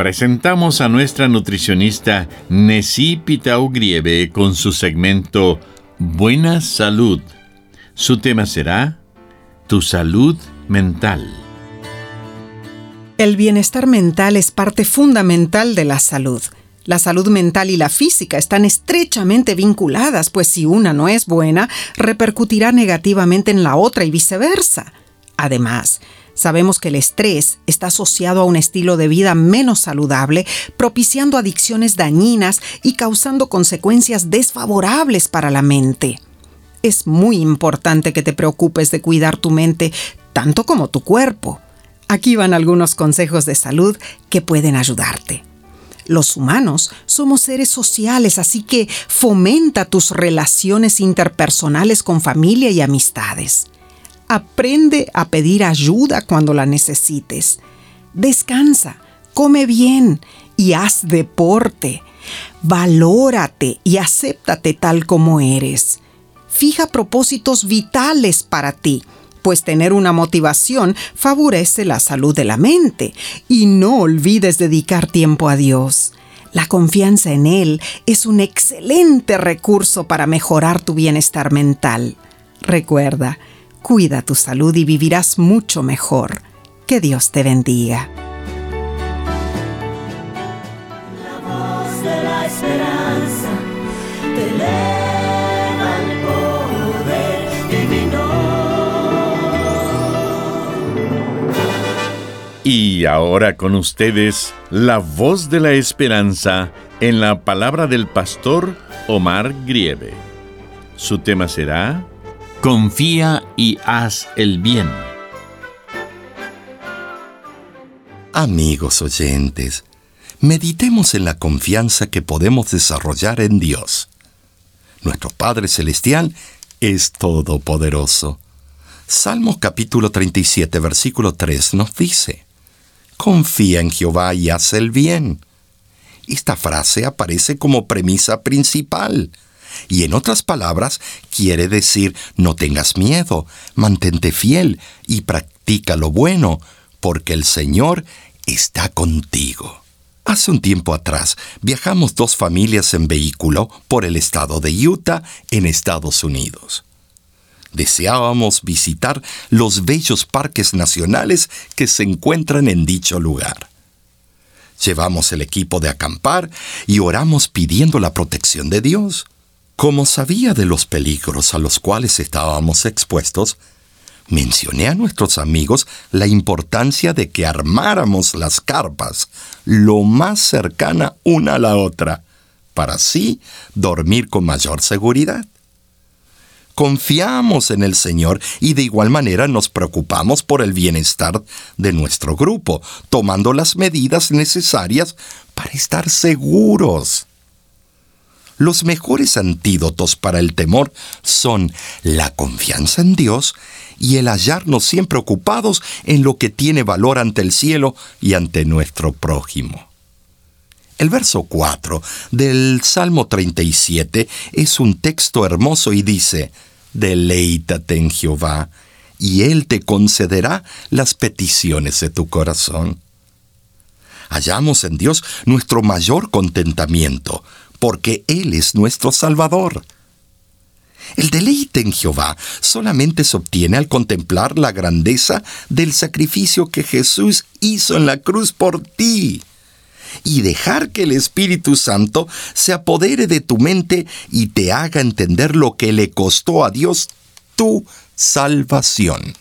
presentamos a nuestra nutricionista Nessie Pitau Grieve con su segmento Buena Salud. Su tema será Tu salud mental. El bienestar mental es parte fundamental de la salud. La salud mental y la física están estrechamente vinculadas, pues si una no es buena, repercutirá negativamente en la otra y viceversa. Además, Sabemos que el estrés está asociado a un estilo de vida menos saludable, propiciando adicciones dañinas y causando consecuencias desfavorables para la mente. Es muy importante que te preocupes de cuidar tu mente tanto como tu cuerpo. Aquí van algunos consejos de salud que pueden ayudarte. Los humanos somos seres sociales, así que fomenta tus relaciones interpersonales con familia y amistades. Aprende a pedir ayuda cuando la necesites. Descansa, come bien y haz deporte. Valórate y acéptate tal como eres. Fija propósitos vitales para ti, pues tener una motivación favorece la salud de la mente. Y no olvides dedicar tiempo a Dios. La confianza en Él es un excelente recurso para mejorar tu bienestar mental. Recuerda, Cuida tu salud y vivirás mucho mejor. Que Dios te bendiga. La voz de la esperanza te eleva el poder divino. Y ahora con ustedes, la voz de la esperanza en la palabra del pastor Omar Grieve. Su tema será Confía y haz el bien. Amigos oyentes, meditemos en la confianza que podemos desarrollar en Dios. Nuestro Padre Celestial es todopoderoso. Salmos capítulo 37, versículo 3 nos dice, Confía en Jehová y haz el bien. Esta frase aparece como premisa principal y en otras palabras, quiere decir no tengas miedo, mantente fiel y practica lo bueno, porque el Señor está contigo. Hace un tiempo atrás viajamos dos familias en vehículo por el estado de Utah, en Estados Unidos. Deseábamos visitar los bellos parques nacionales que se encuentran en dicho lugar. Llevamos el equipo de acampar y oramos pidiendo la protección de Dios. Como sabía de los peligros a los cuales estábamos expuestos, mencioné a nuestros amigos la importancia de que armáramos las carpas lo más cercana una a la otra, para así dormir con mayor seguridad. Confiamos en el Señor y de igual manera nos preocupamos por el bienestar de nuestro grupo, tomando las medidas necesarias para estar seguros. Los mejores antídotos para el temor son la confianza en Dios y el hallarnos siempre ocupados en lo que tiene valor ante el cielo y ante nuestro prójimo. El verso 4 del Salmo 37 es un texto hermoso y dice, Deleítate en Jehová, y Él te concederá las peticiones de tu corazón. Hallamos en Dios nuestro mayor contentamiento, porque Él es nuestro Salvador. El deleite en Jehová solamente se obtiene al contemplar la grandeza del sacrificio que Jesús hizo en la cruz por ti y dejar que el Espíritu Santo se apodere de tu mente y te haga entender lo que le costó a Dios tu salvación.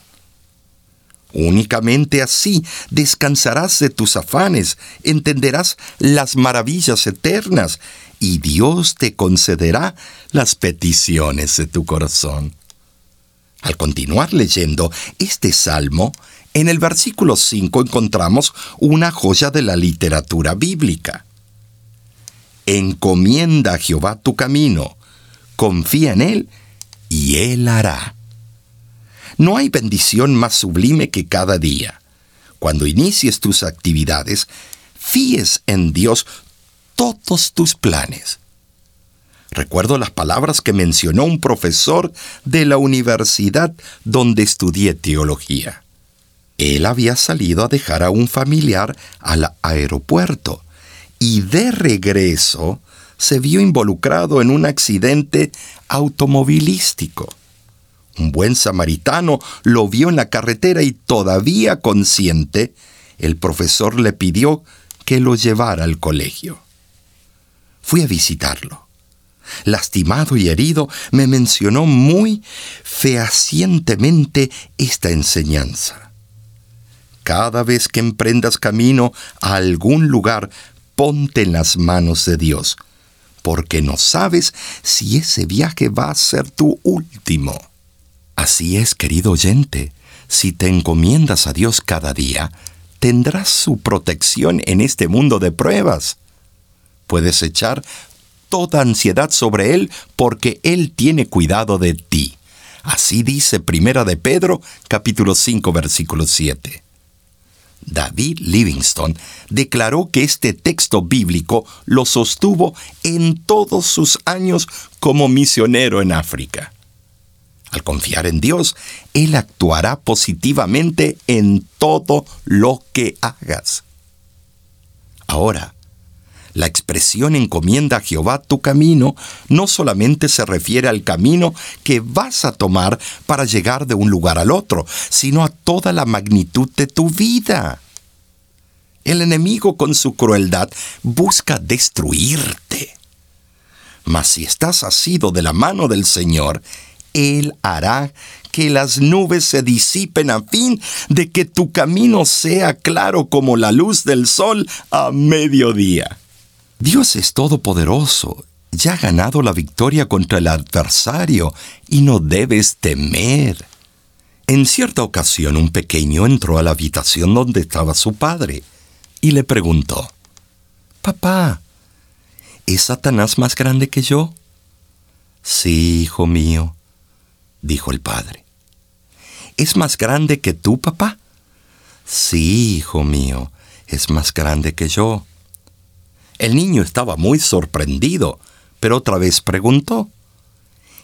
Únicamente así descansarás de tus afanes, entenderás las maravillas eternas y Dios te concederá las peticiones de tu corazón. Al continuar leyendo este salmo, en el versículo 5 encontramos una joya de la literatura bíblica. Encomienda a Jehová tu camino, confía en Él y Él hará. No hay bendición más sublime que cada día. Cuando inicies tus actividades, fíes en Dios todos tus planes. Recuerdo las palabras que mencionó un profesor de la universidad donde estudié teología. Él había salido a dejar a un familiar al aeropuerto y de regreso se vio involucrado en un accidente automovilístico. Un buen samaritano lo vio en la carretera y todavía consciente, el profesor le pidió que lo llevara al colegio. Fui a visitarlo. Lastimado y herido, me mencionó muy fehacientemente esta enseñanza. Cada vez que emprendas camino a algún lugar, ponte en las manos de Dios, porque no sabes si ese viaje va a ser tu último. Así es, querido oyente, si te encomiendas a Dios cada día, tendrás su protección en este mundo de pruebas. Puedes echar toda ansiedad sobre Él porque Él tiene cuidado de ti. Así dice Primera de Pedro, capítulo 5, versículo 7. David Livingstone declaró que este texto bíblico lo sostuvo en todos sus años como misionero en África. Al confiar en Dios, Él actuará positivamente en todo lo que hagas. Ahora, la expresión encomienda a Jehová tu camino no solamente se refiere al camino que vas a tomar para llegar de un lugar al otro, sino a toda la magnitud de tu vida. El enemigo con su crueldad busca destruirte. Mas si estás asido de la mano del Señor, él hará que las nubes se disipen a fin de que tu camino sea claro como la luz del sol a mediodía. Dios es todopoderoso, ya ha ganado la victoria contra el adversario y no debes temer. En cierta ocasión un pequeño entró a la habitación donde estaba su padre y le preguntó, Papá, ¿es Satanás más grande que yo? Sí, hijo mío, dijo el padre. ¿Es más grande que tú, papá? Sí, hijo mío, es más grande que yo. El niño estaba muy sorprendido, pero otra vez preguntó,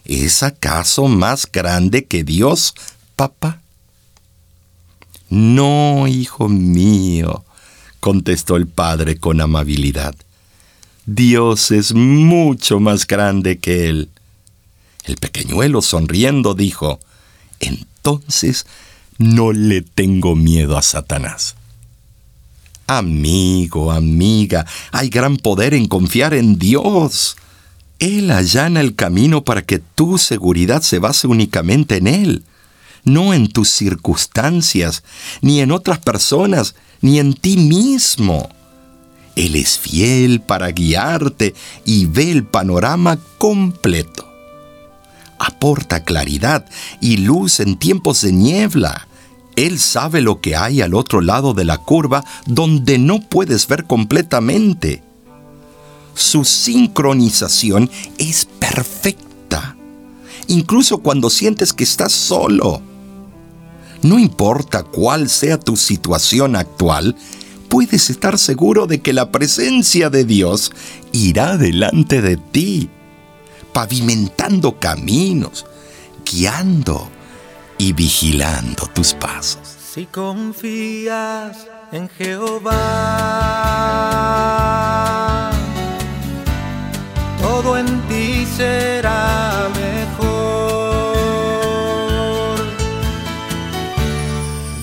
¿Es acaso más grande que Dios, papá? No, hijo mío, contestó el padre con amabilidad. Dios es mucho más grande que él. El pequeñuelo sonriendo dijo, entonces no le tengo miedo a Satanás. Amigo, amiga, hay gran poder en confiar en Dios. Él allana el camino para que tu seguridad se base únicamente en Él, no en tus circunstancias, ni en otras personas, ni en ti mismo. Él es fiel para guiarte y ve el panorama completo aporta claridad y luz en tiempos de niebla. Él sabe lo que hay al otro lado de la curva donde no puedes ver completamente. Su sincronización es perfecta, incluso cuando sientes que estás solo. No importa cuál sea tu situación actual, puedes estar seguro de que la presencia de Dios irá delante de ti pavimentando caminos, guiando y vigilando tus pasos. Si confías en Jehová, será mejor.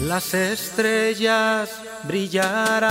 Las estrellas brillarán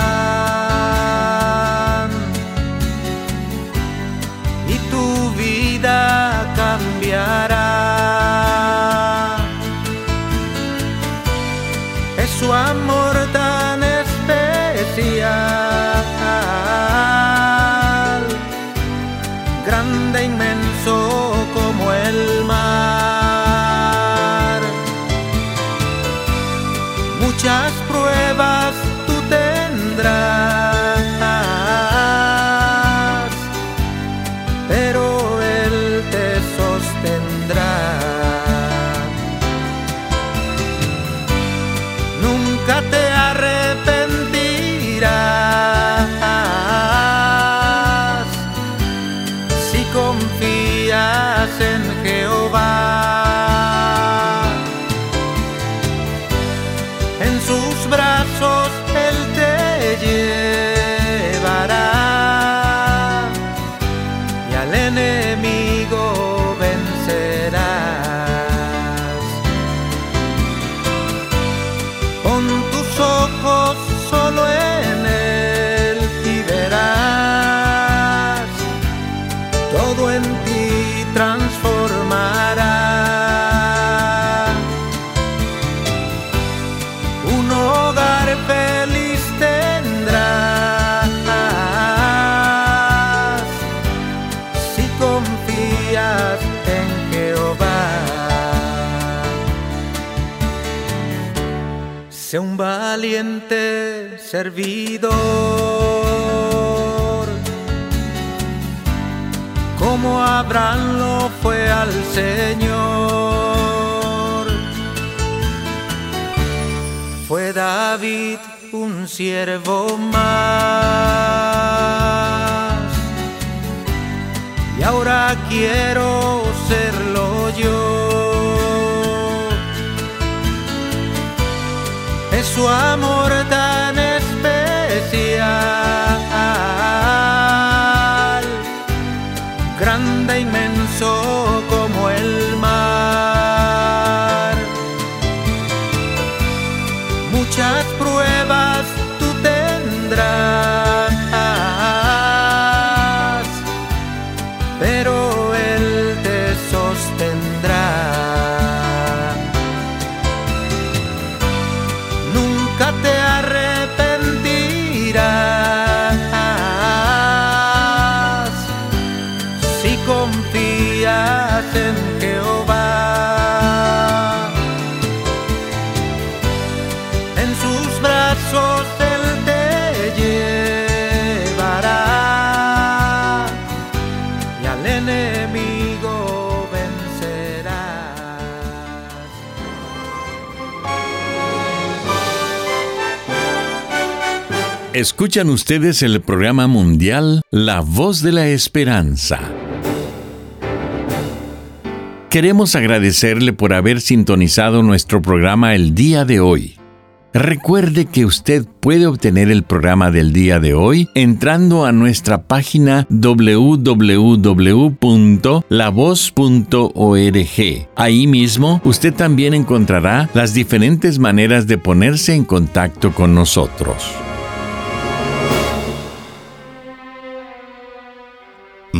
valiente servidor, como Abraham lo fue al Señor. Fue David un siervo más, y ahora quiero su amor Escuchan ustedes el programa mundial La Voz de la Esperanza. Queremos agradecerle por haber sintonizado nuestro programa el día de hoy. Recuerde que usted puede obtener el programa del día de hoy entrando a nuestra página www.lavoz.org. Ahí mismo usted también encontrará las diferentes maneras de ponerse en contacto con nosotros.